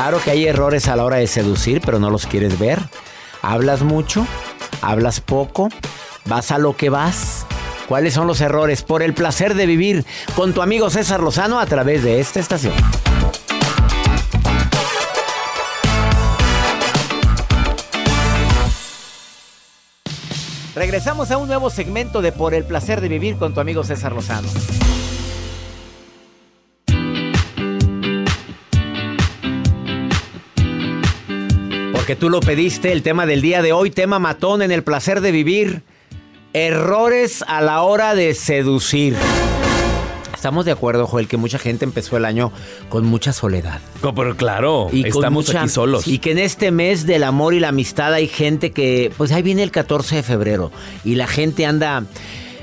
Claro que hay errores a la hora de seducir, pero no los quieres ver. Hablas mucho, hablas poco, vas a lo que vas. ¿Cuáles son los errores? Por el placer de vivir con tu amigo César Lozano a través de esta estación. Regresamos a un nuevo segmento de Por el placer de vivir con tu amigo César Lozano. Porque tú lo pediste, el tema del día de hoy, tema matón en el placer de vivir. Errores a la hora de seducir. Estamos de acuerdo, Joel, que mucha gente empezó el año con mucha soledad. No, pero claro, Y estamos mucha- aquí solos. Y que en este mes del amor y la amistad hay gente que, pues ahí viene el 14 de febrero y la gente anda,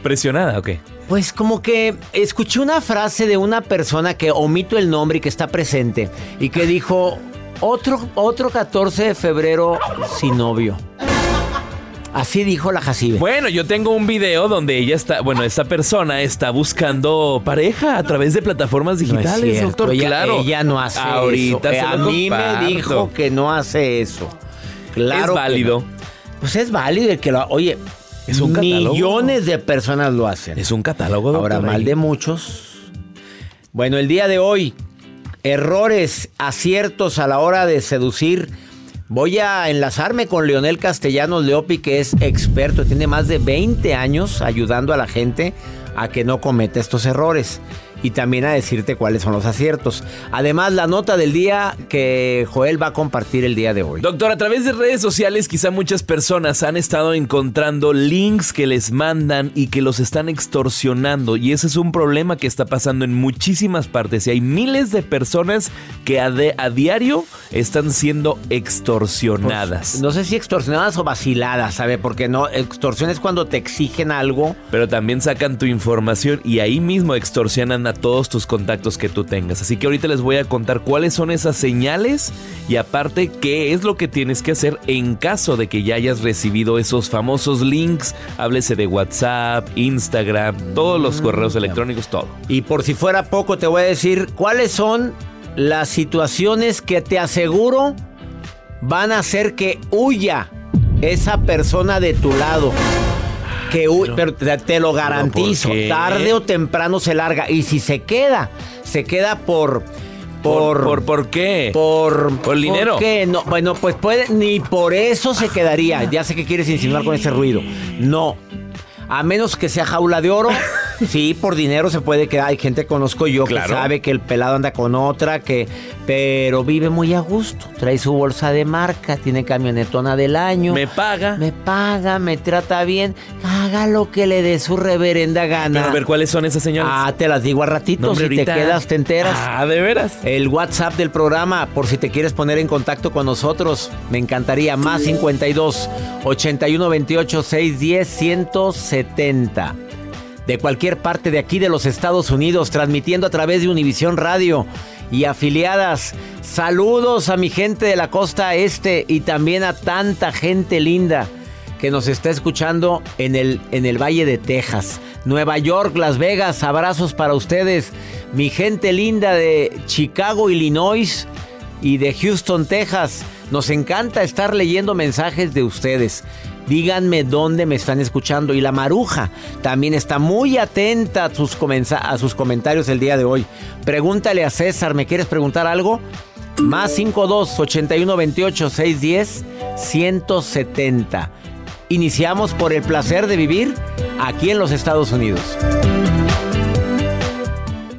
¿Presionada o qué? pues como que escuché una frase de una persona que omito el nombre y que está presente y que dijo, otro, otro 14 de febrero sin novio. Así dijo la Jacibe. Bueno, yo tengo un video donde ella está, bueno, esta persona está buscando pareja a través de plataformas No es digitales, doctor. ella, claro. ella no hace Ahorita eso. se a mí me dijo que no hace eso. Claro. es válido. no. Pues es válido el que lo Oye, Es un catálogo. millones de personas lo hacen. Es un catálogo, doctor. Ahora, mal de muchos. Bueno, el día de hoy, errores, aciertos a la hora de seducir. Voy a enlazarme con Leonel Castellanos Leopi, que es experto, tiene más de 20 años ayudando a la gente a que no cometa estos errores y también a decirte cuáles son los aciertos. Además, la nota del día que Joel va a compartir el día de hoy. Doctor, a través de redes sociales quizá muchas personas han estado encontrando links que les mandan y que los están extorsionando y ese es un problema que está pasando en muchísimas partes y hay miles de personas que a, de- a diario están siendo extorsionadas. No sé si extorsionadas o vaciladas, ¿sabe? Porque no, extorsión es cuando te exigen algo. Pero también sacan tu información y ahí mismo extorsionan a todos tus contactos que tú tengas. Así que ahorita les voy a contar cuáles son esas señales y aparte qué es lo que tienes que hacer en caso de que ya hayas recibido esos famosos links. Háblese de WhatsApp, Instagram, todos los correos electrónicos, todo. Y por si fuera poco, te voy a decir cuáles son las situaciones que te aseguro van a hacer que huya esa persona de tu lado. Que pero te, te lo garantizo, qué? tarde o temprano se larga. Y si se queda, se queda por. ¿Por, Por. por, por qué? por, ¿Por dinero? qué? No, bueno, pues puede, ni por eso se quedaría. Ya sé que quieres insinuar con ese ruido. No. A menos que sea jaula de oro. Sí, por dinero se puede quedar. Hay gente que conozco yo Claro. que sabe que el pelado anda con otra, que pero vive muy a gusto. Trae su bolsa de marca, tiene camionetona del año. Me paga. Me paga, me trata bien. Haga lo que le dé su reverenda gana. Pero a ver, ¿cuáles son esas señales? ah, te las digo a ratito. No, hombre, si te quedas, te enteras. Ah, ¿de veras? El WhatsApp del programa, por si te quieres poner en contacto con nosotros, me encantaría. Más 52 81 28 610 170. De cualquier parte de aquí de los Estados Unidos, transmitiendo a través de Univisión Radio y afiliadas. Saludos a mi gente de la costa este y también a tanta gente linda que nos está escuchando en el, en el Valle de Texas. Nueva York, Las Vegas, abrazos para ustedes. Mi gente linda de Chicago, Illinois y de Houston, Texas. Nos encanta estar leyendo mensajes de ustedes. Díganme dónde me están escuchando. Y la maruja también está muy atenta a sus, a sus comentarios el día de hoy. Pregúntale a César, ¿me quieres preguntar algo? Más 52 81 28 610 170. Iniciamos por el placer de vivir aquí en los Estados Unidos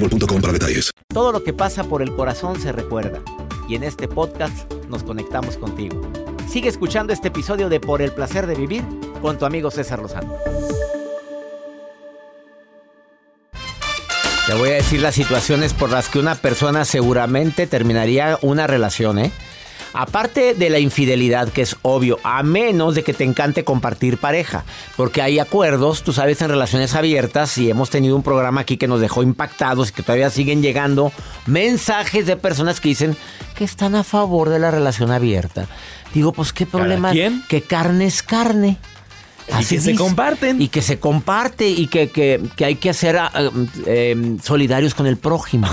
para detalles. Todo lo que pasa por el corazón se recuerda. Y en este podcast nos conectamos contigo. Sigue escuchando este episodio de Por el placer de vivir con tu amigo César Lozano. Te voy a decir las situaciones por las que una persona seguramente terminaría una relación, ¿eh? Aparte de la infidelidad, que es obvio, a menos de que te encante compartir pareja, porque hay acuerdos, tú sabes, en relaciones abiertas, y hemos tenido un programa aquí que nos dejó impactados y que todavía siguen llegando mensajes de personas que dicen que están a favor de la relación abierta. Digo, pues qué problema. ¿Quién? Que carne es carne. Así y que se comparten. Y que se comparte y que, hay que ser ah, eh, solidarios con el prójimo.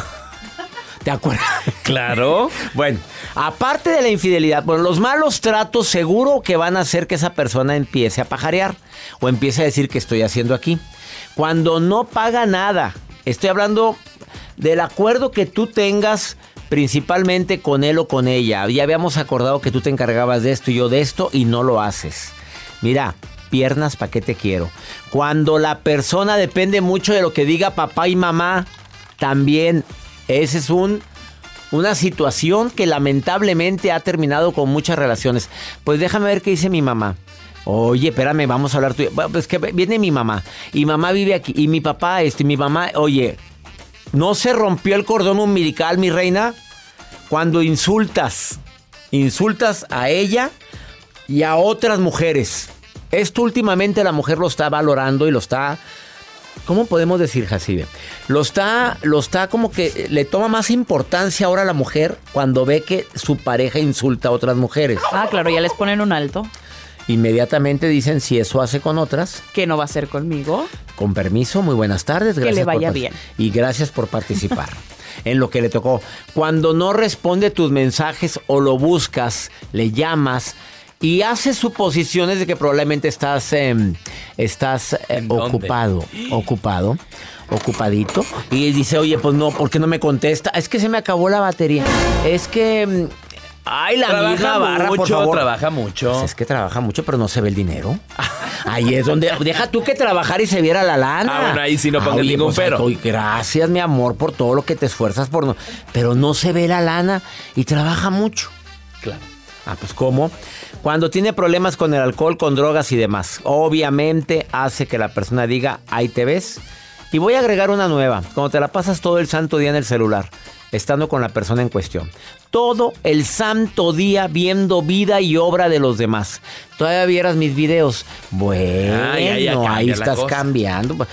¿Te acuerdas? Claro. bueno, aparte de la infidelidad, bueno, los malos tratos seguro que van a hacer que esa persona empiece a pajarear o empiece a decir que estoy haciendo aquí. Cuando no paga nada, estoy hablando del acuerdo que tú tengas principalmente con él o con ella. Ya habíamos acordado que tú te encargabas de esto y yo de esto y no lo haces. Mira, piernas, ¿para qué te quiero? Cuando la persona depende mucho de lo que diga papá y mamá, también esa es un, una situación que lamentablemente ha terminado con muchas relaciones. Pues déjame ver qué dice mi mamá. Oye, espérame, vamos a hablar tú. Pues que viene mi mamá. Y mamá vive aquí. Y mi papá, este, mi mamá, oye, ¿no se rompió el cordón umbilical, mi reina? Cuando insultas. Insultas a ella y a otras mujeres. Esto últimamente la mujer lo está valorando y lo está ¿Cómo podemos decir, Jacibe? Lo está, lo está como que le toma más importancia ahora a la mujer cuando ve que su pareja insulta a otras mujeres. Ah, claro, ya les ponen un alto. Inmediatamente dicen si eso hace con otras. Que no va a ser conmigo. Con permiso, muy buenas tardes. Gracias que le vaya bien. Y gracias por participar. en lo que le tocó. Cuando no responde tus mensajes o lo buscas, le llamas, y hace suposiciones de que probablemente estás, em, estás em, ocupado, ocupado, ocupadito. Y dice, oye, pues no, ¿por qué no me contesta? Es que se me acabó la batería. Es que... Em, ay, la trabaja barra, mucho, por favor. Trabaja mucho. Pues es que trabaja mucho, pero no se ve el dinero. Ahí es donde. Deja tú que trabajar y se viera la lana. Ah, bueno, ahí sí no pongas ningún pues, pero. Gracias, mi amor, por todo lo que te esfuerzas por no. Pero no se ve la lana y trabaja mucho. Claro. Ah, pues ¿cómo? Cuando tiene problemas con el alcohol, con drogas y demás. Obviamente hace que la persona diga, ahí te ves. Y voy a agregar una nueva. Cuando te la pasas todo el santo día en el celular, estando con la persona en cuestión. Todo el santo día viendo vida y obra de los demás. Todavía vieras mis videos. Bueno, ahí estás cambiando.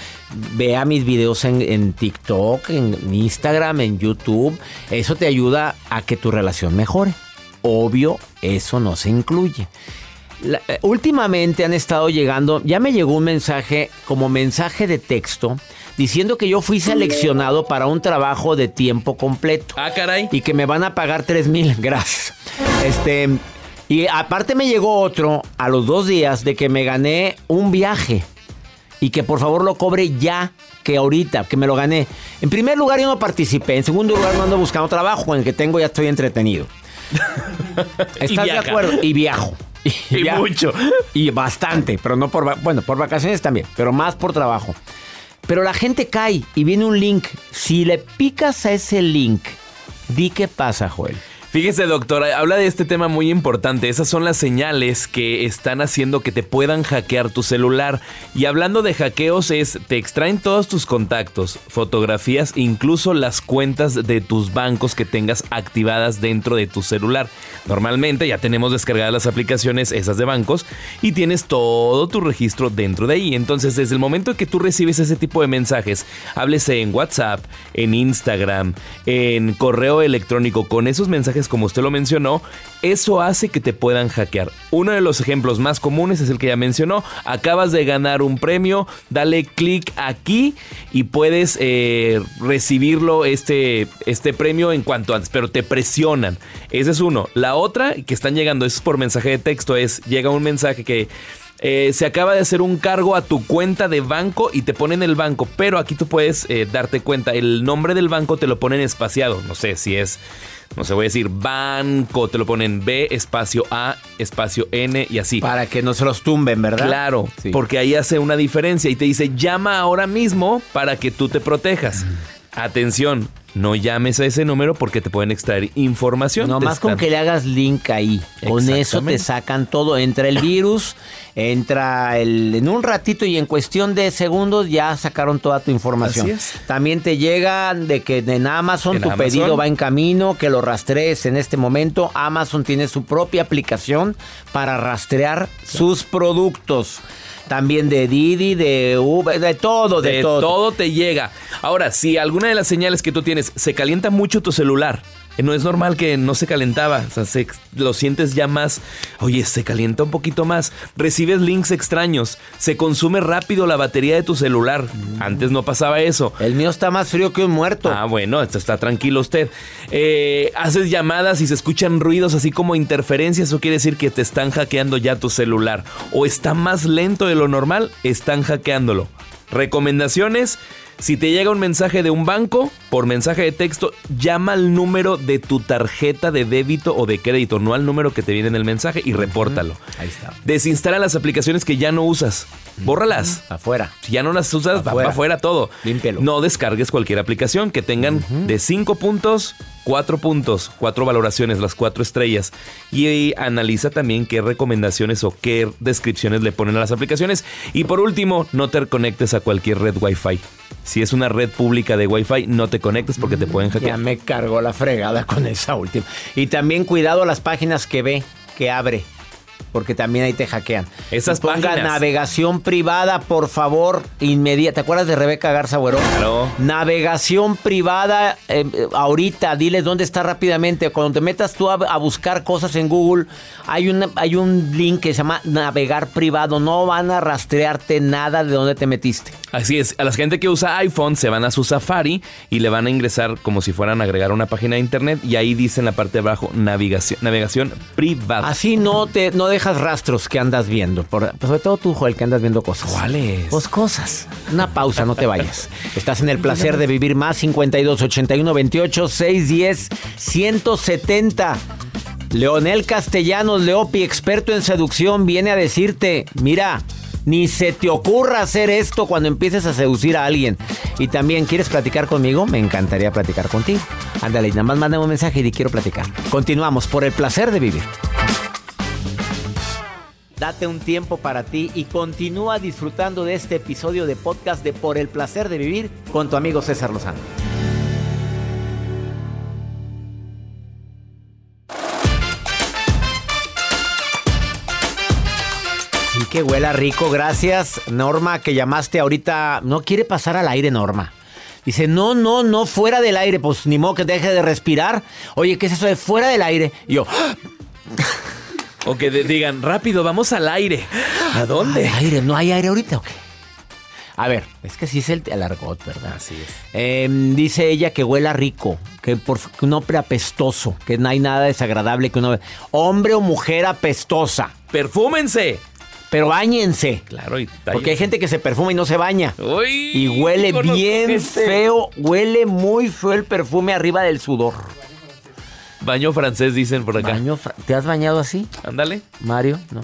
Vea mis videos en, en, TikTok, en Instagram, en YouTube. Eso te ayuda a que tu relación mejore. Obvio, eso no se incluye. La- eh, últimamente han estado llegando, ya me llegó un mensaje como mensaje de texto diciendo que yo fui seleccionado para un trabajo de tiempo completo Ah, caray. y que me van a pagar 3 mil. Gracias. Este, y aparte me llegó otro a los dos días de que me gané un viaje y que por favor lo cobre ya, que ahorita, que me lo gané. En primer lugar, yo no participé. En segundo lugar, no ando buscando trabajo. Con el que tengo ya estoy entretenido. ¿Estás de acuerdo? Y viajo. Y viajo. mucho. Y bastante, pero no por... Bueno, por vacaciones también, pero más por trabajo. Pero la gente cae y viene un link. Si le picas a ese link, di qué pasa, Joel. Fíjese, doctor, habla de este tema muy importante. Esas son las señales que están haciendo que te puedan hackear tu celular. Y hablando de hackeos, es te extraen todos tus contactos, fotografías, incluso las cuentas de tus bancos que tengas activadas dentro de tu celular. Normalmente ya tenemos descargadas las aplicaciones esas de bancos y tienes todo tu registro dentro de ahí. Entonces, desde el momento que tú recibes ese tipo de mensajes, háblese en WhatsApp, en Instagram, en correo electrónico, con esos mensajes como usted lo mencionó, eso hace que te puedan hackear. Uno de los ejemplos más comunes es el que ya mencionó. Acabas de ganar un premio, dale clic aquí y puedes eh, recibirlo, este, este premio en cuanto antes, pero te presionan. Ese es uno. La otra, que están llegando, eso es por mensaje de texto, es llega un mensaje que... eh, se acaba de hacer un cargo a tu cuenta de banco y te ponen el banco, pero aquí tú puedes eh, darte cuenta, el nombre del banco te lo ponen espaciado, no sé si es, no sé, voy a decir banco, te lo ponen B, espacio A, espacio N y así. Para que no se los tumben, ¿verdad? Claro, Sí. porque ahí hace una diferencia y te dice llama ahora mismo para que tú te protejas. Atención, no llames a ese número porque te pueden extraer información. No más con que le hagas link ahí. Con eso te sacan todo. Entra el virus, entra el. En un ratito y en cuestión de segundos ya sacaron toda tu información. Así es. También te llegan de que en Amazon En tu Amazon. pedido va en camino, que lo rastrees en este momento. Amazon tiene su propia aplicación para rastrear sus productos. También de Didi, de Uber, de todo, de, de todo. todo. te llega. Ahora, si alguna de las señales que tú tienes se calienta mucho tu celular, no es normal que no se calentaba, o sea, se- lo sientes ya más, oye, se calienta un poquito más, recibes links extraños, se consume rápido la batería de tu celular. Antes no pasaba eso. El mío está más frío que un muerto. Ah, bueno, esto está tranquilo usted. Eh, haces llamadas y se escuchan ruidos así como interferencias, eso quiere decir que te están hackeando ya tu celular. O está más lento de lo normal, están hackeándolo. Recomendaciones. Si te llega un mensaje de un banco, por mensaje de texto, llama al número de tu tarjeta de débito o de crédito, no al número que te viene en el mensaje y repórtalo. Ahí está. Desinstala las aplicaciones que ya no usas. Bórralas. Afuera. Si ya no las usas, va Afuera. para afuera todo. Límpialo. No descargues cualquier aplicación que tengan de 5 puntos, 4 puntos, 4 valoraciones, las 4 estrellas. Y, analiza también qué recomendaciones o qué descripciones le ponen a las aplicaciones. Y por último, no te conectes a cualquier red Wi-Fi. Si es una red pública de Wi-Fi, no te conectes porque te pueden Ya hackear. me cargó la fregada con esa última. Y también cuidado las páginas que ve, que abre. Porque también ahí te hackean. Esas ponga páginas. navegación privada, por favor, inmediata. ¿Te acuerdas de Rebeca Garza Güero? Claro. Navegación privada, eh, eh, ahorita, diles dónde está rápidamente. Cuando te metas tú a, a buscar cosas en Google, hay, una, hay un link que se llama navegar privado. No van a rastrearte nada de dónde te metiste. Así es, a la gente que usa iPhone se van a su Safari y le van a ingresar como si fueran a agregar una página de internet y ahí dice en la parte de abajo navegación, navegación privada. Así no te no dejas rastros que andas viendo. Por- sobre todo tú, Joel, que andas viendo cosas. ¿Cuáles? Pues cosas. Una pausa, no te vayas. Estás en el placer de vivir más 52 81 28 610 170. Leonel Castellanos Leopi, experto en seducción, viene a decirte, mira, ni se te ocurra hacer esto cuando empieces a seducir a alguien. Y también, ¿quieres platicar conmigo? Me encantaría platicar contigo. Ándale, nada más mándame un mensaje y quiero platicar. Continuamos por el placer de vivir. Date un tiempo para ti y continúa disfrutando de este episodio de podcast de Por el placer de vivir con tu amigo César Lozano. Sí que huela rico, gracias Norma que llamaste ahorita. No quiere pasar al aire Norma. Dice, no, no, no, fuera del aire. Pues ni modo que deje de respirar. Oye, ¿qué es eso de fuera del aire? Y yo, O que de- digan, rápido, vamos al aire. ¿A dónde? ¿Hay aire? ¿No hay aire ahorita o qué? A ver, es que sí es el, el argot, ¿verdad? Así es. Em, dice ella que huela rico, que, por, que un hombre apestoso, que no hay nada desagradable que uno... Hombre o mujer apestosa, ¡Perfúmense! pero bañense. Claro, y Porque hay gente que se perfuma y no se baña. Uy, Y huele bien feo, huele muy feo el perfume arriba del sudor. Baño francés, dicen por acá. Baño ¿Te has bañado así, Ándale. Mario? No.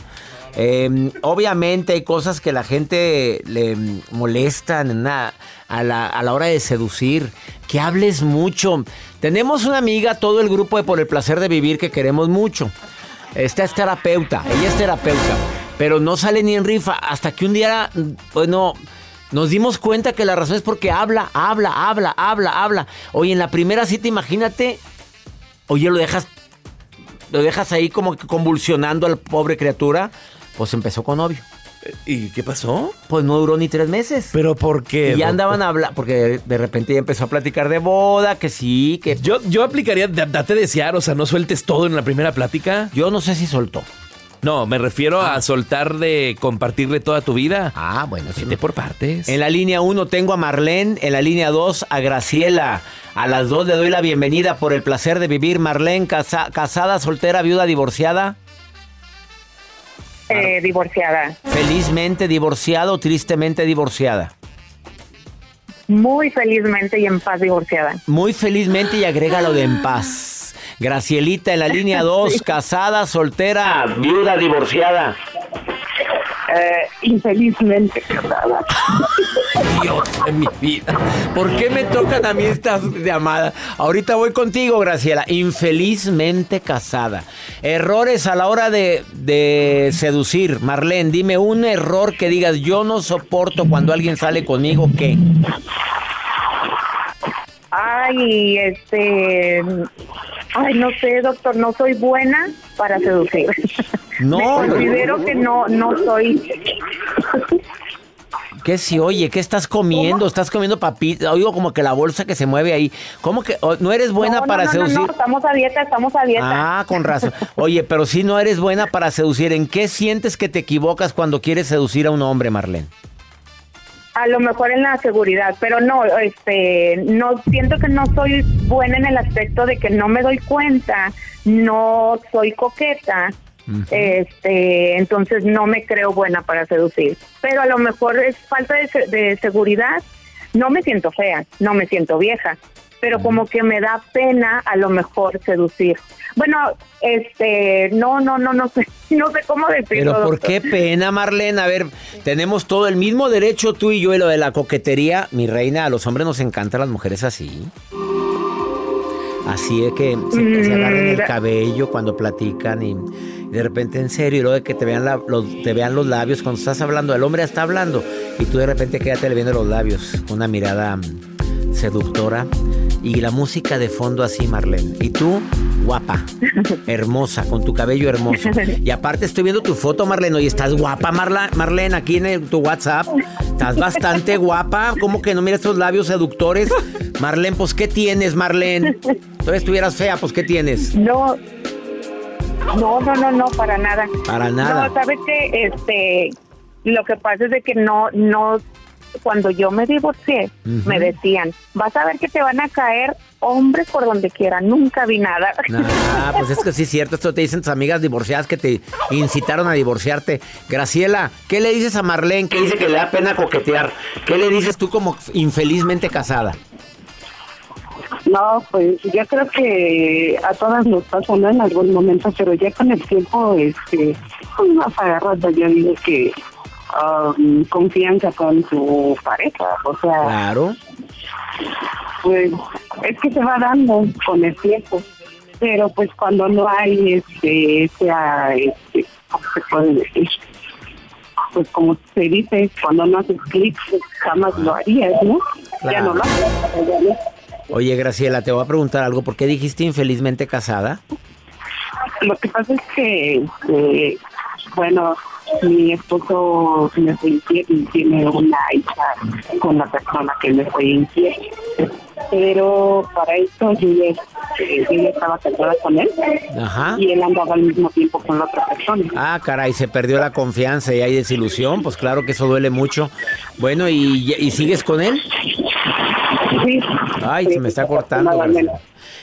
Eh, obviamente hay cosas que la gente le molestan en una- a, la, a la hora de seducir. Que hables mucho. Tenemos una amiga, todo el grupo de Por el Placer de Vivir que queremos mucho. Esta es terapeuta, ella es terapeuta, pero no sale ni en rifa hasta que un día, bueno, nos dimos cuenta que la razón es porque habla, habla, habla, habla, habla. Oye, en la primera cita, imagínate, oye, lo dejas, lo dejas ahí como que convulsionando al pobre criatura, pues empezó con novio. ¿Y qué pasó? Pues no duró ni tres meses. ¿Pero por qué? y ya andaban a hablar, porque de repente ya empezó a platicar de boda, que sí, que Yo, yo aplicaría, da- date desear, o sea, no sueltes todo en la primera plática. yo no sé si soltó. No, me refiero a soltar de compartirle toda tu vida. Ah, bueno, sí. Vete por partes. En la línea 1 tengo a Marlene, en la línea 2 a Graciela. A las dos le doy la bienvenida por el placer de vivir. Marlene, casa- casada, soltera, viuda, divorciada. Eh, divorciada. Felizmente divorciada o tristemente divorciada. Muy felizmente y en paz divorciada. Muy felizmente y agrégalo de en paz. Gracielita en la línea 2, casada, soltera, viuda, divorciada. Eh, infelizmente casada. Dios de mi vida. ¿Por qué me tocan a mí estas llamadas? Ahorita voy contigo, Graciela. Infelizmente casada. Errores a la hora de, de seducir. Marlene, dime un error que digas, yo no soporto cuando alguien sale conmigo, ¿qué? Ay, este. Ay, no sé, doctor, no soy buena para seducir. No, Me considero que no, no soy. ¿Qué si oye? ¿Qué estás comiendo? ¿Estás comiendo papitas? Oigo como que la bolsa que se mueve ahí. ¿Cómo que oh, no eres buena No, para no, seducir? No, estamos a dieta, estamos a dieta. Ah, con razón. Oye, pero si no eres buena para seducir, ¿en qué sientes que te equivocas cuando quieres seducir a un hombre, Marlene? A lo mejor en la seguridad, pero no, este, no siento que no soy buena en el aspecto de que no me doy cuenta, no soy coqueta, este, entonces no me creo buena para seducir. Pero a lo mejor es falta de, de seguridad. No me siento fea, no me siento vieja, pero como que me da pena a lo mejor seducir. Bueno, este, no, no, no, no sé, no sé cómo decirlo. Pero ¿por qué pena, Marlene? A ver, tenemos todo el mismo derecho tú y yo y lo de la coquetería. Mi reina, a los hombres nos encantan las mujeres así. Así es que se, se agarren el Mm, cabello cuando platican y, y de repente en serio y luego de que te vean, la- los, te vean los labios cuando estás hablando, el hombre está hablando y tú de repente quédate viendo los labios, una mirada seductora y la música de fondo así, Marlene. Y tú, guapa, hermosa, con tu cabello hermoso. Y aparte estoy viendo tu foto, Marlene, y estás guapa, Marla, Marlene, aquí en el- tu WhatsApp. Estás bastante guapa. ¿Cómo que no miras esos labios seductores? Marlene, pues ¿qué tienes, Marlene? Tú estuvieras fea, pues ¿qué tienes? No, no, no, no, no, para nada. Para nada. No, sabes que, este, lo que pasa es de que no, no, cuando yo me divorcié, me decían, vas a ver que te van a caer hombres por donde quiera. Nunca vi nada. Ah, pues es que sí es cierto, esto te dicen tus amigas divorciadas que te incitaron a divorciarte. Graciela, ¿qué le dices a Marlene que dice que le da pena coquetear? ¿Qué le dices tú como infelizmente casada? No, pues yo creo que a todas nos pasa, ¿no? En algún momento, pero ya con el tiempo, este, pues vas agarrando, yo digo que um, confianza con tu pareja, o sea, Claro. pues es que se va dando con el tiempo, pero pues cuando no hay, este, sea, este, ¿cómo se puede decir? Pues como se dice, cuando no haces clic, jamás lo harías, ¿no? Ya Claro. no lo haces. ya no. Oye, Graciela, te voy a preguntar algo. ¿Por qué dijiste infelizmente casada? Lo que pasa es que, este, bueno, mi esposo me fue infiel y tiene una hija con la persona que me fue infiel. Pero para esto yo ya eh, ella estaba casada con él Ajá. y él andaba al mismo tiempo con la otra persona. Ah, caray, se perdió la confianza y hay desilusión. Pues claro que eso duele mucho. Bueno, ¿y, y sigues con él? Sí. Ay, se me está cortando.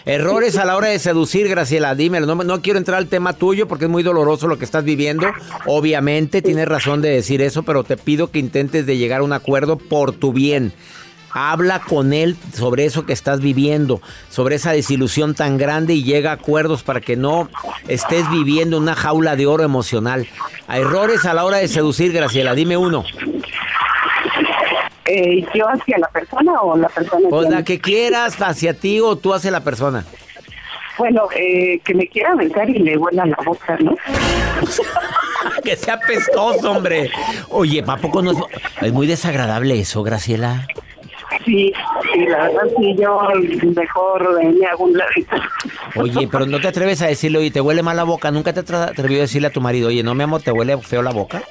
Errores a la hora de seducir, Graciela, dímelo. No, no quiero entrar al tema tuyo porque es muy doloroso lo que estás viviendo. Obviamente tienes razón de decir eso, pero te pido que intentes de llegar a un acuerdo por tu bien. Habla con él sobre eso que estás viviendo, sobre esa desilusión tan grande y llega a acuerdos para que no estés viviendo una jaula de oro emocional. A errores a la hora de seducir, Graciela, dime uno. Eh, ¿Yo hacia la persona o la persona Pues la que quieras, hacia ti o tú hacia la persona. Bueno, eh, que me quiera besar y le huela la boca, ¿no? Que sea pestoso, hombre. Oye, ¿a poco no es, es muy desagradable eso, Graciela? Sí, sí, la verdad sí, yo mejor me hago un ladito. Oye, pero no te atreves a decirle, oye, te huele mal la boca. ¿Nunca te has atrevido a decirle a tu marido, oye, no, mi amor, te huele feo la boca?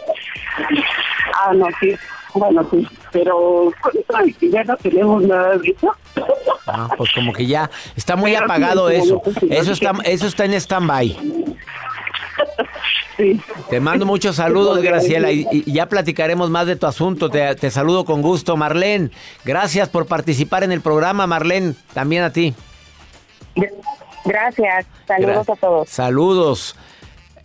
Ah, no, sí, bueno, sí, pero que ya no tenemos nada de eso. Ah, pues como que ya está muy Pero apagado sí, eso. Eso está, eso está en stand-by. Sí. Te mando muchos saludos, Graciela, y, y ya platicaremos más de tu asunto. Te, te saludo con gusto, Marlene. Gracias por participar en el programa, Marlene. También a ti. Gracias. Saludos Gra- a todos. Saludos.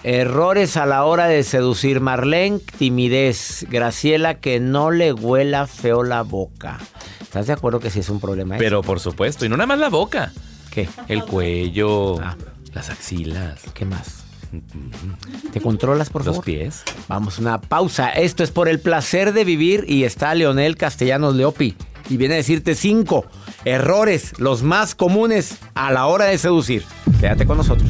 Errores a la hora de seducir. Marlene, timidez. Graciela, que no le huela feo la boca. ¿Estás de acuerdo que sí es un problema? Pero por supuesto, y no nada más la boca. ¿Qué? El cuello, Ah. las axilas, ¿Qué más? ¿Te controlas, por los favor? pies. Vamos, una pausa. Esto es por el placer de vivir y está Leonel Castellanos Leopi. Y viene a decirte cinco errores, los más comunes a la hora de seducir. Quédate con nosotros.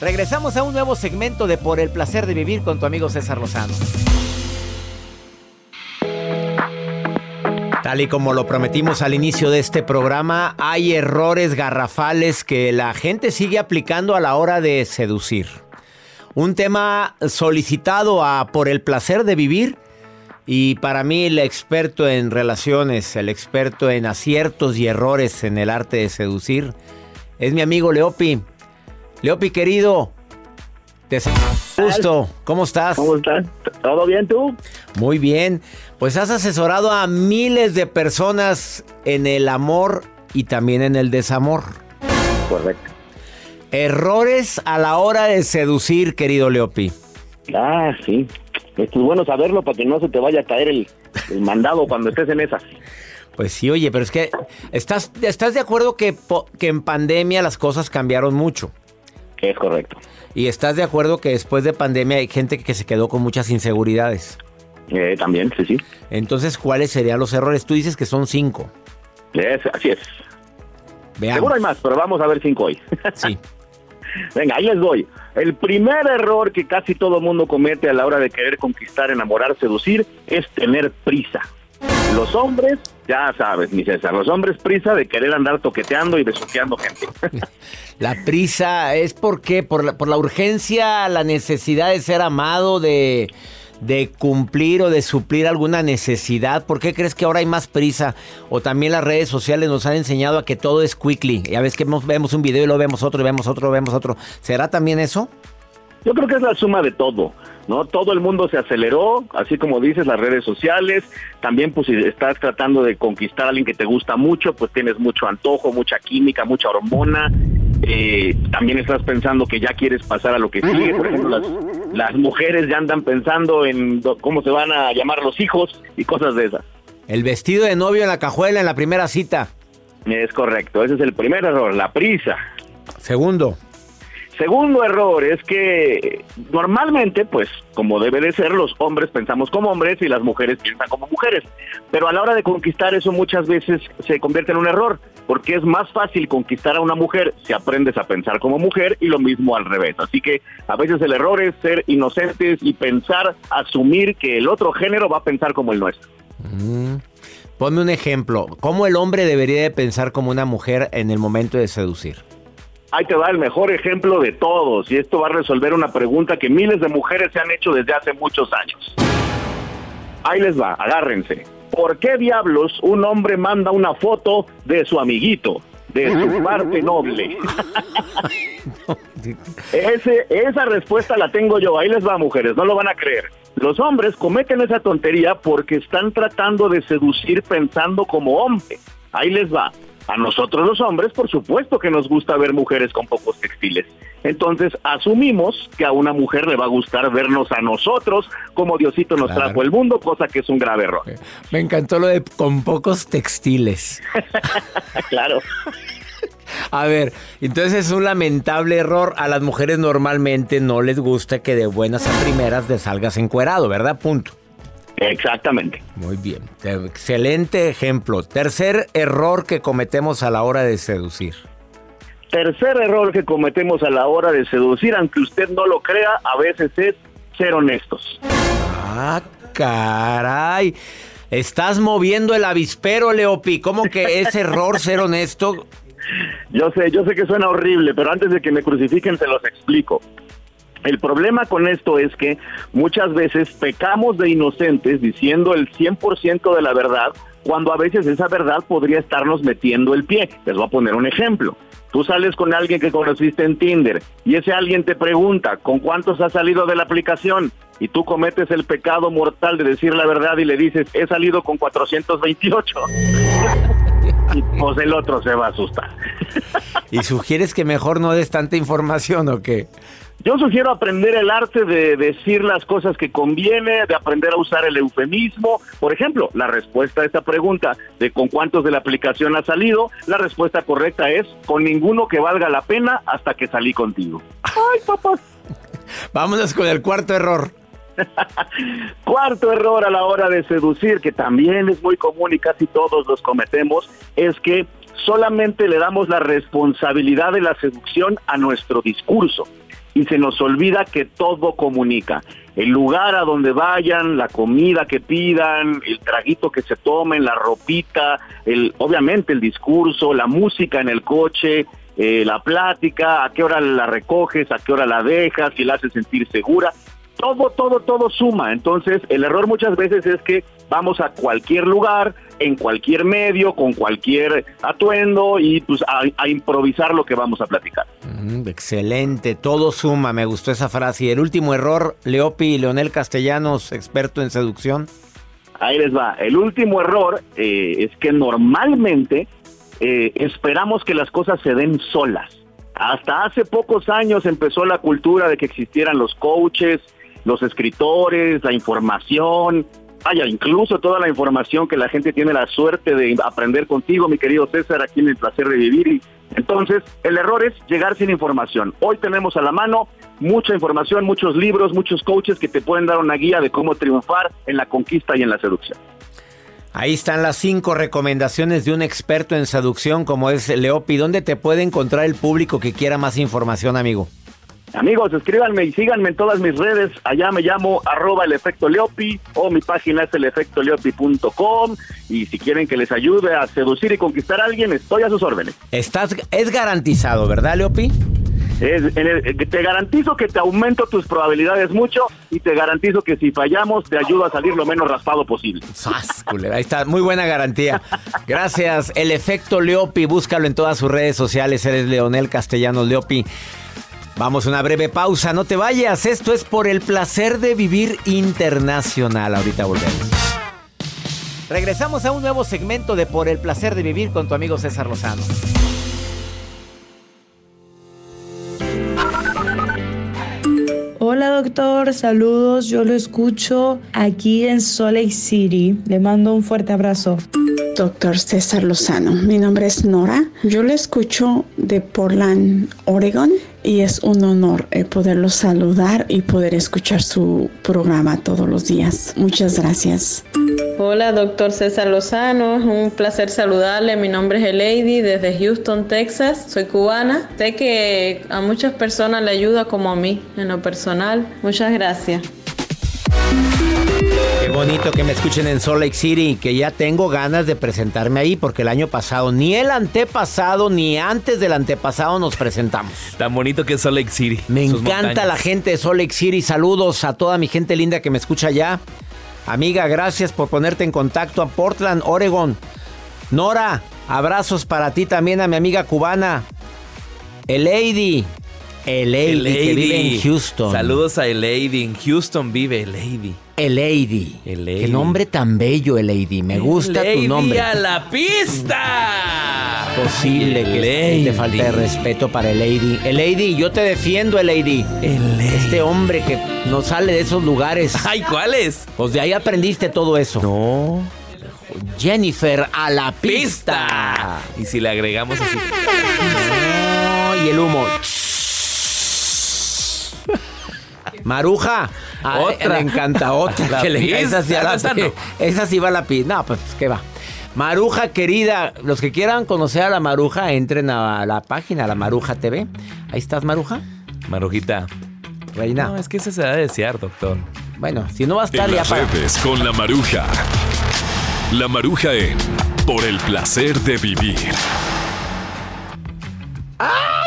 Regresamos a un nuevo segmento de Por el placer de vivir con tu amigo César Lozano. Tal y como lo prometimos al inicio de este programa, hay errores garrafales que la gente sigue aplicando a la hora de seducir. Un tema solicitado a Por el placer de vivir y para mí el experto en relaciones, el experto en aciertos y errores en el arte de seducir, es mi amigo Leopi. Leopi, querido, te gusto. ¿Cómo estás? ¿Cómo estás? ¿Todo bien tú? Muy bien. Pues has asesorado a miles de personas en el amor y también en el desamor. Correcto. Errores a la hora de seducir, querido Leopi. Ah, sí. Es bueno saberlo para que no se te vaya a caer el, el mandado cuando estés en esa. Pues sí, oye, pero es que estás, estás de acuerdo que, que en pandemia las cosas cambiaron mucho. Es correcto. Y estás de acuerdo que después de pandemia hay gente que se quedó con muchas inseguridades. Eh, también, sí, sí. Entonces, ¿cuáles serían los errores? Tú dices que son cinco. Es, así es. Veamos. Seguro hay más, pero vamos a ver cinco hoy. Sí. Venga, ahí les doy. El primer error que casi todo mundo comete a la hora de querer conquistar, enamorar, seducir, es tener prisa. Los hombres, ya sabes, mi César, los hombres prisa de querer andar toqueteando y besuqueando gente. La prisa es porque por la, por la urgencia, la necesidad de ser amado, de, de cumplir o de suplir alguna necesidad. ¿Por qué crees que ahora hay más prisa? O también las redes sociales nos han enseñado a que todo es quickly. Ya ves que vemos, un video y lo vemos otro, y vemos otro, vemos otro. ¿Será también eso? Yo creo que es la suma de todo. ¿No? Todo el mundo se aceleró, así como dices, las redes sociales, también pues si estás tratando de conquistar a alguien que te gusta mucho, pues tienes mucho antojo, mucha química, mucha hormona, eh, también estás pensando que ya quieres pasar a lo que sigue, por ejemplo, las, las mujeres ya andan pensando en do- cómo se van a llamar los hijos y cosas de esas. El vestido de novio en la cajuela en la primera cita. Es correcto, ese es el primer error, la prisa. Segundo. Segundo error es que normalmente, pues como debe de ser, los hombres pensamos como hombres y las mujeres piensan como mujeres. Pero a la hora de conquistar eso muchas veces se convierte en un error, porque es más fácil conquistar a una mujer si aprendes a pensar como mujer y lo mismo al revés. Así que a veces el error es ser inocentes y pensar, asumir que el otro género va a pensar como el nuestro. Mm. Ponme un ejemplo. ¿Cómo el hombre debería de pensar como una mujer en el momento de seducir? Ahí te va el mejor ejemplo de todos y esto va a resolver una pregunta que miles de mujeres se han hecho desde hace muchos años. Ahí les va, agárrense. ¿Por qué diablos un hombre manda una foto de su amiguito, de su parte noble? Ese, esa respuesta la tengo yo. Ahí les va, mujeres, no lo van a creer. Los hombres cometen esa tontería porque están tratando de seducir pensando como hombre. Ahí les va. A nosotros los hombres, por supuesto que nos gusta ver mujeres con pocos textiles. Entonces asumimos que a una mujer le va a gustar vernos a nosotros como Diosito nos Claro. trajo el mundo, cosa que es un grave error. Me encantó lo de con pocos textiles. claro. A ver, entonces es un lamentable error. A las mujeres normalmente no les gusta que de buenas a primeras te salgas encuerado, ¿verdad? Punto. Exactamente. Muy bien. Excelente ejemplo. Tercer error que cometemos a la hora de seducir. Tercer error que cometemos a la hora de seducir, aunque usted no lo crea, a veces es ser honestos. Ah, caray. Estás moviendo el avispero, Leopi. ¿Cómo que es error ser honesto? Yo sé, yo sé que suena horrible, pero antes de que me crucifiquen se los explico. El problema con esto es que muchas veces pecamos de inocentes diciendo el 100% de la verdad, cuando a veces esa verdad podría estarnos metiendo el pie. Les voy a poner un ejemplo. Tú sales con alguien que conociste en Tinder y ese alguien te pregunta con cuántos has salido de la aplicación y tú cometes el pecado mortal de decir la verdad y le dices he salido con 428. y pues el otro se va a asustar. ¿Y sugieres que mejor no des tanta información o qué? Yo sugiero aprender el arte de decir las cosas que conviene, de aprender a usar el eufemismo. Por ejemplo, la respuesta a esta pregunta de con cuántos de la aplicación ha salido, la respuesta correcta es con ninguno que valga la pena hasta que salí contigo. Ay, papá. Vámonos con el cuarto error. Cuarto error a la hora de seducir, que también es muy común y casi todos los cometemos, es que solamente le damos la responsabilidad de la seducción a nuestro discurso y se nos olvida que todo comunica. El lugar a donde vayan, la comida que pidan, el traguito que se tomen, la ropita, el, obviamente el discurso, la música en el coche, eh, la plática, a qué hora la recoges, a qué hora la dejas, si la haces sentir segura. Todo, todo, todo suma. Entonces, el error muchas veces es que vamos a cualquier lugar, en cualquier medio, con cualquier atuendo y pues a, a improvisar lo que vamos a platicar. Mm, excelente, todo suma, me gustó esa frase. Y el último error, Leopi y Leonel Castellanos, experto en seducción. Ahí les va. El último error eh, es que normalmente eh, esperamos que las cosas se den solas. Hasta hace pocos años empezó la cultura de que existieran los coaches, los escritores, la información, vaya, incluso toda la información que la gente tiene la suerte de aprender contigo, mi querido César, aquí en el placer de vivir. Entonces, el error es llegar sin información. Hoy tenemos a la mano mucha información, muchos libros, muchos coaches que te pueden dar una guía de cómo triunfar en la conquista y en la seducción. Ahí están las cinco recomendaciones de un experto en seducción como es Leopi. ¿Dónde te puede encontrar el público que quiera más información, amigo? Amigos, escríbanme y síganme en todas mis redes. Allá me llamo arroba el efecto Leopi o mi página es elefectoleopi.com. Y si quieren que les ayude a seducir y conquistar a alguien, estoy a sus órdenes. Estás, es garantizado, ¿verdad, Leopi? Es- en el- te garantizo que te aumento tus probabilidades mucho y te garantizo que si fallamos te ayudo a salir lo menos raspado posible. ¡Sas, culera! Ahí está, muy buena garantía. Gracias. El efecto Leopi, búscalo en todas sus redes sociales. Eres Leonel Castellanos Leopi. Vamos a una breve pausa, no te vayas. Esto es por el placer de vivir internacional. Ahorita volvemos. Regresamos a un nuevo segmento de Por el placer de vivir con tu amigo César Lozano. Hola doctor, saludos, yo lo escucho aquí en Salt Lake City. Le mando un fuerte abrazo. Doctor César Lozano, mi nombre es Nora. Yo le escucho de Portland, Oregon y es un honor eh, poderlo saludar y poder escuchar su programa todos los días. Muchas gracias. Hola, doctor César Lozano. Un placer saludarle. Mi nombre es Elady desde Houston, Texas. Soy cubana. Sé que a muchas personas le ayuda como a mí en lo personal. Muchas gracias. Qué bonito que me escuchen en Salt Lake City, que ya tengo ganas de presentarme ahí, porque el año pasado, ni el antepasado, ni antes del antepasado nos presentamos. Tan bonito que es Salt Lake City. Me encanta la gente de Salt Lake City. Saludos a toda mi gente linda que me escucha allá. Amiga, gracias por ponerte en contacto a Portland, Oregon. Nora, abrazos para ti también a mi amiga cubana. Elady. Elady, que vive en Houston. Saludos a Elady. En Houston vive Elady. Elady. Elady. Qué nombre tan bello, Elady. Me gusta Elady tu nombre. a la pista! Posible que te falte de respeto para Elady. Elady, yo te defiendo, Elady. Este hombre que no sale de esos lugares. Ay, ¿cuáles? Pues de ahí aprendiste todo eso. No. Jennifer a la pista. Y si le agregamos así. No, y el humo. Maruja. A- Otra. Le encanta otra. La que le- esa, sí a la, esa no. esa sí va a la pista. No, pues qué va. Maruja querida, los que quieran conocer a la Maruja, entren a la página, la Maruja TV. Ahí estás, Maruja. Marujita. Reina. No, es que eso se da a desear, doctor. Bueno, si no va a estar En ya las para. redes con la maruja. La maruja en Por el placer de vivir.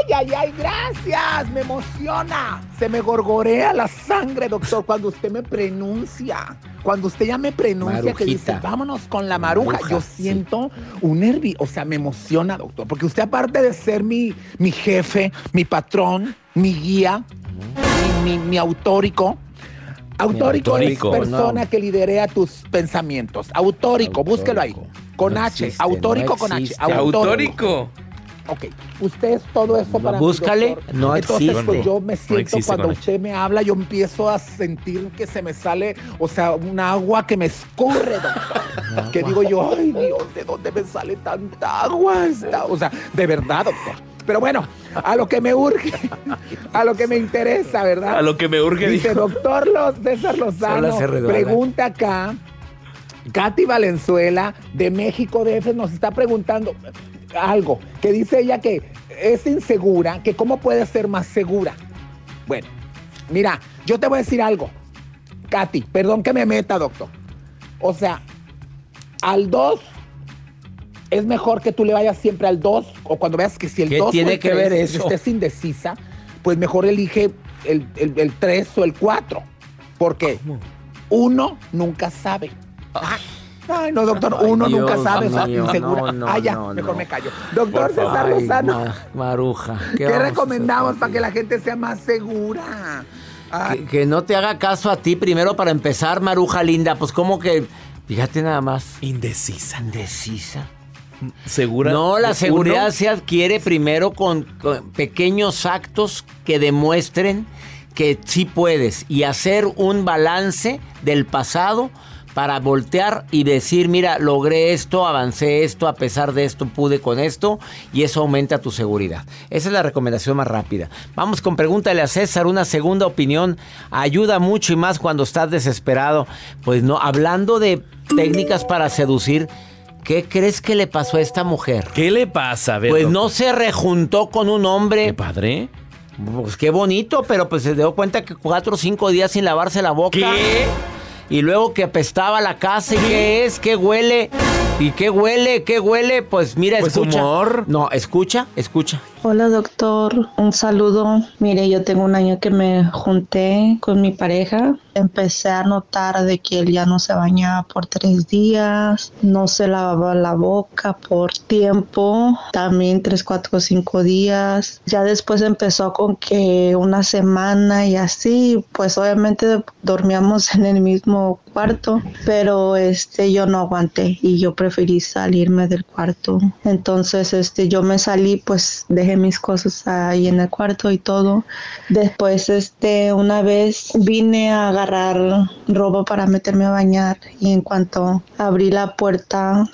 ¡Ay, ay, ay! ¡Gracias! ¡Me emociona! Se me gorgorea la sangre, doctor, cuando usted me pronuncia. Cuando usted ya me pronuncia que dice, vámonos con la maruja, Maruja, yo sí. siento un nervio, o sea, me emociona, doctor, porque usted aparte de ser mi, mi jefe, mi patrón, mi guía, mi, mi- mi autórico, autórico, autórico, es persona no. que liderea tus pensamientos. Autórico, búsquelo ahí. Con No H, existe, autórico no con H. Autórico. Ok, usted es todo eso para mí, Búscale, doctor. no Entonces, existe. pues yo me No siento existe cuando usted me habla, yo empiezo a sentir que se me sale, o sea, un agua que me escurre, doctor. que digo yo, ay Dios, ¿de dónde me sale tanta agua? Esta-?" O sea, de verdad, doctor. Pero bueno, a lo que me urge, a lo que me interesa, ¿verdad? A lo que me urge, Dice, dijo. doctor Los César Lozano, pregunta acá. Katy Valenzuela de México DF nos está preguntando algo, que dice ella que es insegura, que cómo puede ser más segura. Bueno, mira, yo te voy a decir algo. Katy, perdón que me meta, doctor. O sea, al 2 es mejor que tú le vayas siempre al 2 o cuando veas que si el ¿Qué 2 tiene que ver eso? estés indecisa, pues mejor elige el 3 o el 4. Porque uno nunca sabe. Ay, no, doctor, Ay, uno nunca sabe, soy mío, insegura. no, no, ah, ya, no, mejor me callo. Doctor Por César favor. Lozano, Ay, Ma- Maruja. ¿qué, recomendamos para que la gente sea más segura? Ah, Que, que no te haga caso a ti primero para empezar, Maruja linda. Pues como que, fíjate nada más. Indecisa. Indecisa. ¿Segura? No, la ¿Uno? seguridad se adquiere primero con, con pequeños actos que demuestren que sí puedes y hacer un balance del pasado para voltear y decir, mira, logré esto, avancé esto, a pesar de esto pude con esto y eso aumenta tu seguridad. Esa es la recomendación más rápida. Vamos con pregúntale a César, una segunda opinión ayuda mucho y más cuando estás desesperado. Pues no, hablando de técnicas para seducir, ¿qué crees que le pasó a esta mujer? ¿Qué le pasa? Ver, Pues no se rejuntó con un hombre. Qué padre. Pues qué bonito, pero pues se dio cuenta que cuatro o cinco días sin lavarse la boca. ¿Qué? Y luego que apestaba la casa. ¿Y qué es? ¿Qué huele? ¿Y qué huele? ¿Qué huele? Pues mira, Pues escucha. humor. No, escucha, escucha. Hola doctor, un saludo. Mire, yo tengo un año que me junté con mi pareja. Empecé a notar de que él ya no se bañaba por tres días, no se lavaba la boca por tiempo, también tres, cuatro, cinco días. Ya después empezó con que una semana y así, pues obviamente dormíamos en el mismo cuarto, pero este yo no aguanté y yo preferí salirme del cuarto. Entonces este yo me salí, pues dejé mis cosas ahí en el cuarto y todo. Después este una vez vine a agarrar ropa para meterme a bañar y en cuanto abrí la puerta,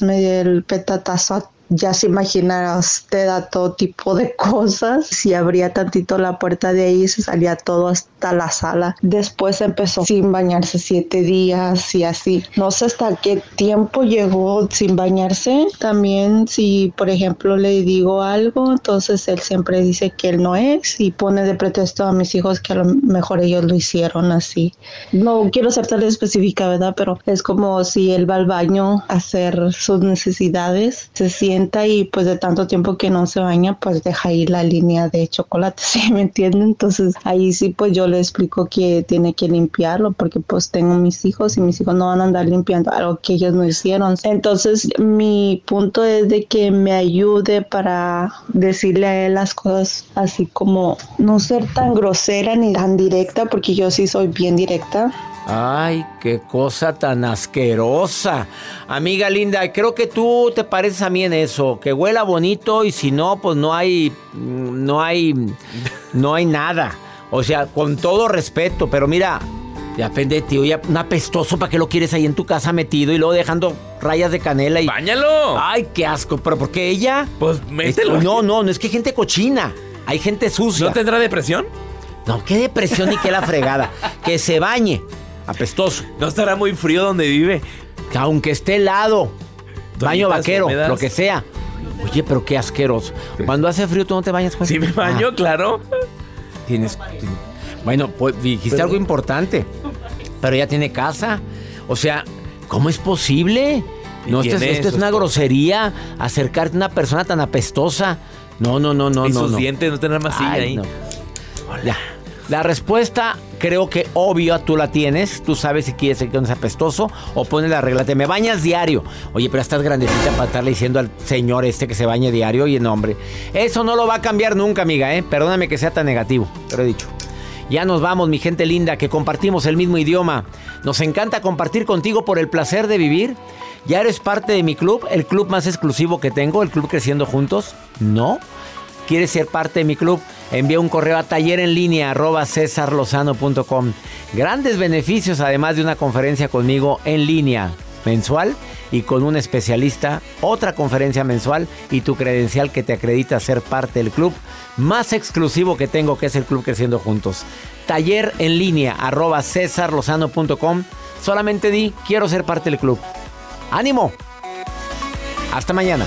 me dio el petatazo a ya se imaginará usted a todo tipo de cosas. Si abría tantito la puerta de ahí, se salía todo hasta la sala. Después empezó sin bañarse siete días y así. No sé hasta qué tiempo llegó sin bañarse. También si, por ejemplo, le digo algo, entonces él siempre dice que él no es y pone de pretexto a mis hijos que a lo mejor ellos lo hicieron así. No quiero ser tan específica, ¿verdad? Pero es como si él va al baño a hacer sus necesidades, se siente y pues de tanto tiempo que no se baña, pues deja ahí la línea de chocolate, ¿sí me entienden? Entonces ahí sí pues yo le explico que tiene que limpiarlo porque pues tengo mis hijos y mis hijos no van a andar limpiando algo que ellos no hicieron. Entonces mi punto es de que me ayude para decirle a él las cosas así como no ser tan grosera ni tan directa porque yo sí soy bien directa Ay, qué cosa tan asquerosa. Amiga linda, creo que tú te pareces a mí en eso, que huela bonito y si no, pues no hay no hay no hay nada. O sea, con todo respeto, pero mira, ya depende tío, ya un apestoso para qué lo quieres ahí en tu casa metido y luego dejando rayas de canela y ¡Báñalo! Ay, qué asco, pero ¿por qué ella? Pues mételo. no, no, no es que hay gente cochina. Hay gente sucia. ¿No tendrá depresión? No, qué depresión ni qué la fregada. que se bañe. Apestoso. No estará muy frío donde vive. Aunque esté helado. Baño vaquero, lo que sea. Oye, pero qué asqueroso. Cuando hace frío, ¿tú no te bañas, Juan? Sí, me baño, Ah. claro. Tienes. Bueno, pues dijiste Pero- algo importante. Pero ella tiene casa. O sea, ¿cómo es posible? No, esto, es, esto es una grosería. Acercarte a una persona tan apestosa. No, no, no, no, y no. sus no. dientes no tendrán masilla Ay, ahí. no. Ya. La respuesta creo que obvia tú la tienes. Tú sabes si quieres que es apestoso o pones la regla. Te me bañas diario. Oye, pero estás grandecita para estarle diciendo al señor este que se bañe diario. Y no, hombre. Eso no lo va a cambiar nunca, amiga, ¿eh? Perdóname que sea tan negativo. Te lo he dicho. Ya nos vamos, mi gente linda, que compartimos el mismo idioma. Nos encanta compartir contigo por el placer de vivir. ¿Ya eres parte de mi club? ¿El club más exclusivo que tengo? ¿El club Creciendo Juntos? No. ¿Quieres ser parte de mi club? Envía un correo a taller en línea. Grandes beneficios además de una conferencia conmigo en línea mensual y con un especialista, otra conferencia mensual y tu credencial que te acredita ser parte del club más exclusivo que tengo que es el Club Creciendo Juntos. Taller en línea arroba cesarlozano.com. Solamente di, quiero ser parte del club. ¡Ánimo! Hasta mañana.